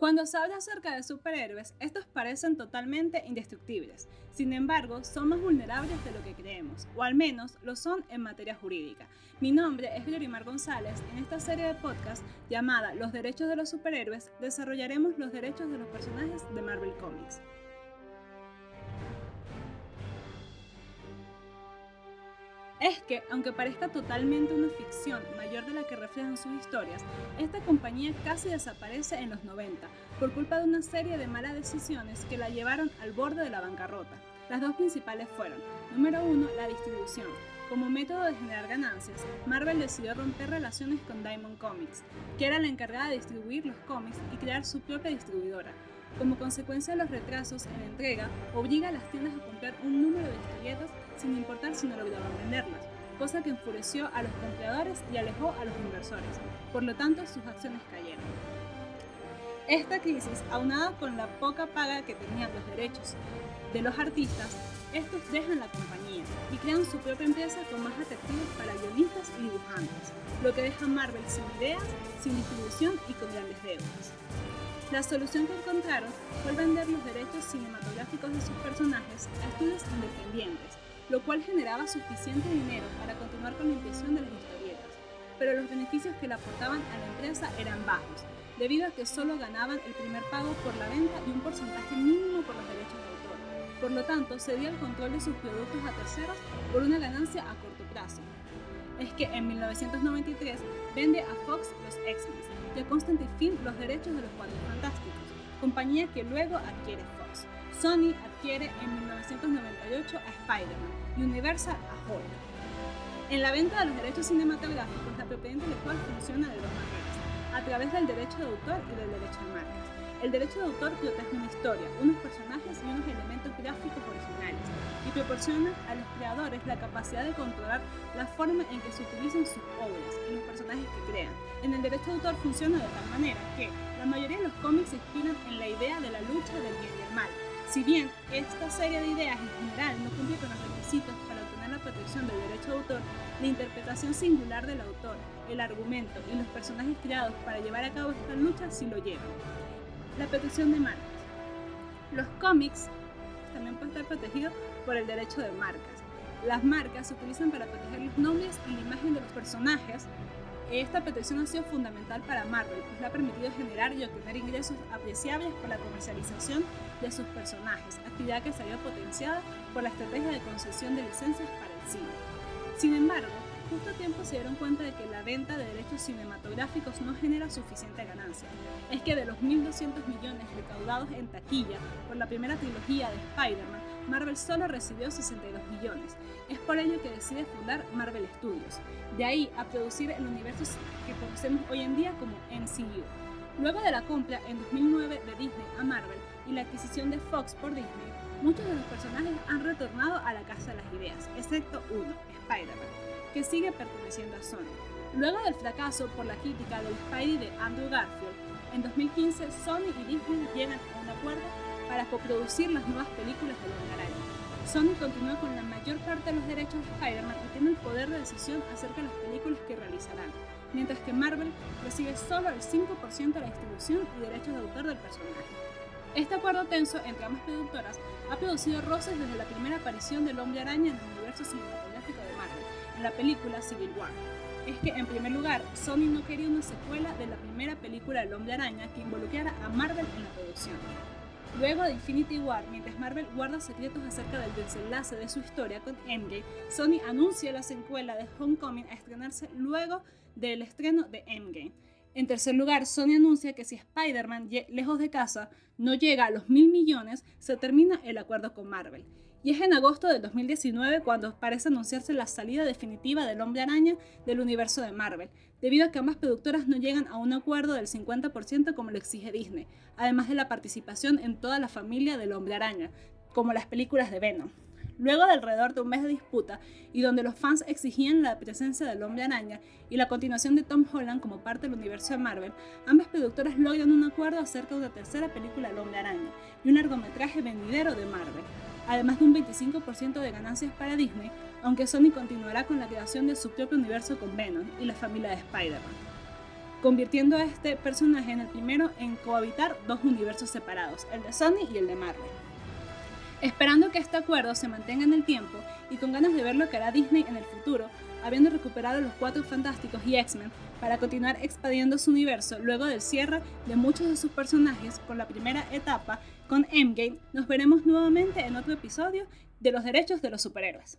Cuando se habla acerca de superhéroes, estos parecen totalmente indestructibles. Sin embargo, son más vulnerables de lo que creemos, o al menos lo son en materia jurídica. Mi nombre es Glorimar González. En esta serie de podcast llamada Los derechos de los superhéroes, desarrollaremos los derechos de los personajes de Marvel Comics. Es que, aunque parezca totalmente una ficción mayor de la que reflejan sus historias, esta compañía casi desaparece en los 90 por culpa de una serie de malas decisiones que la llevaron al borde de la bancarrota. Las dos principales fueron, número uno, la distribución. Como método de generar ganancias, Marvel decidió romper relaciones con Diamond Comics, que era la encargada de distribuir los cómics y crear su propia distribuidora, como consecuencia de los retrasos en entrega, obliga a las tiendas a comprar un número de historietas sin importar si no lograban venderlas, cosa que enfureció a los compradores y alejó a los inversores. Por lo tanto, sus acciones cayeron. Esta crisis, aunada con la poca paga que tenían los derechos de los artistas, estos dejan la compañía y crean su propia empresa con más atractivos para guionistas y dibujantes, lo que deja a Marvel sin ideas, sin distribución y con grandes deudas. La solución que encontraron fue vender los derechos cinematográficos de sus personajes a estudios independientes, lo cual generaba suficiente dinero para continuar con la impresión de las historietas. Pero los beneficios que le aportaban a la empresa eran bajos, debido a que solo ganaban el primer pago por la venta y un porcentaje mínimo por los derechos de autor. Por lo tanto, cedía el control de sus productos a terceros por una ganancia a corto plazo. Es que en 1993 vende a Fox los X-Men y a Constantine Film los derechos de los Cuatro Fantásticos, compañía que luego adquiere Fox. Sony adquiere en 1998 a Spider-Man y Universal a Hulk. En la venta de los derechos cinematográficos, la propiedad intelectual funciona de dos maneras, a través del derecho de autor y del derecho de marcas. El derecho de autor protege una historia, unos personajes y unos elementos gráficos originales y proporciona a los creadores la capacidad de controlar la forma en que se utilizan sus obras y los personajes que crean. En el derecho de autor funciona de tal manera que la mayoría de los cómics se inspiran en la idea de la lucha del bien y el mal. Si bien esta serie de ideas en general no cumple con los requisitos para obtener la protección del derecho de autor, la interpretación singular del autor, el argumento y los personajes creados para llevar a cabo esta lucha sí lo llevan. La protección de marcas. Los cómics también pueden estar protegidos por el derecho de marcas. Las marcas se utilizan para proteger los nombres y la imagen de los personajes. Esta protección ha sido fundamental para Marvel, pues le ha permitido generar y obtener ingresos apreciables por la comercialización de sus personajes, actividad que se había potenciada por la estrategia de concesión de licencias para el cine. Sin embargo, tiempo se dieron cuenta de que la venta de derechos cinematográficos no genera suficiente ganancia. Es que de los 1.200 millones recaudados en taquilla por la primera trilogía de Spider-Man, Marvel solo recibió 62 millones. Es por ello que decide fundar Marvel Studios. De ahí a producir el universo que conocemos hoy en día como MCU. Luego de la compra en 2009 de Disney a Marvel y la adquisición de Fox por Disney, muchos de los personajes han retornado a la casa de las ideas, excepto uno, Spider-Man, que sigue perteneciendo a Sony. Luego del fracaso por la crítica del Spidey de Andrew Garfield, en 2015 Sony y Disney llegan a un acuerdo para coproducir las nuevas películas de Hombre. Sony continúa con la mayor parte de los derechos de Spider-Man y tiene el poder de decisión acerca de las películas que realizarán, mientras que Marvel recibe solo el 5% de la distribución y derechos de autor del personaje. Este acuerdo tenso entre ambas productoras ha producido roces desde la primera aparición del Hombre Araña en el universo cinematográfico la película Civil War. Es que, en primer lugar, Sony no quería una secuela de la primera película del Hombre Araña que involucrara a Marvel en la producción. Luego de Infinity War, mientras Marvel guarda secretos acerca del desenlace de su historia con Endgame, Sony anuncia la secuela de Homecoming a estrenarse luego del estreno de Endgame. En tercer lugar, Sony anuncia que si Spider-Man lejos de casa no llega a los mil millones, se termina el acuerdo con Marvel. Y es en agosto de 2019 cuando parece anunciarse la salida definitiva del Hombre Araña del universo de Marvel, debido a que ambas productoras no llegan a un acuerdo del 50% como lo exige Disney, además de la participación en toda la familia del Hombre Araña, como las películas de Venom. Luego de alrededor de un mes de disputa y donde los fans exigían la presencia del hombre araña y la continuación de Tom Holland como parte del universo de Marvel, ambas productoras logran un acuerdo acerca de una tercera película del hombre araña y un largometraje venidero de Marvel, además de un 25% de ganancias para Disney, aunque Sony continuará con la creación de su propio universo con Venom y la familia de Spider-Man. convirtiendo a este personaje en el primero en cohabitar dos universos separados, el de Sony y el de Marvel. Esperando que este acuerdo se mantenga en el tiempo y con ganas de ver lo que hará Disney en el futuro, habiendo recuperado los Cuatro Fantásticos y X-Men para continuar expandiendo su universo luego del cierre de muchos de sus personajes con la primera etapa con Endgame, nos veremos nuevamente en otro episodio de los derechos de los superhéroes.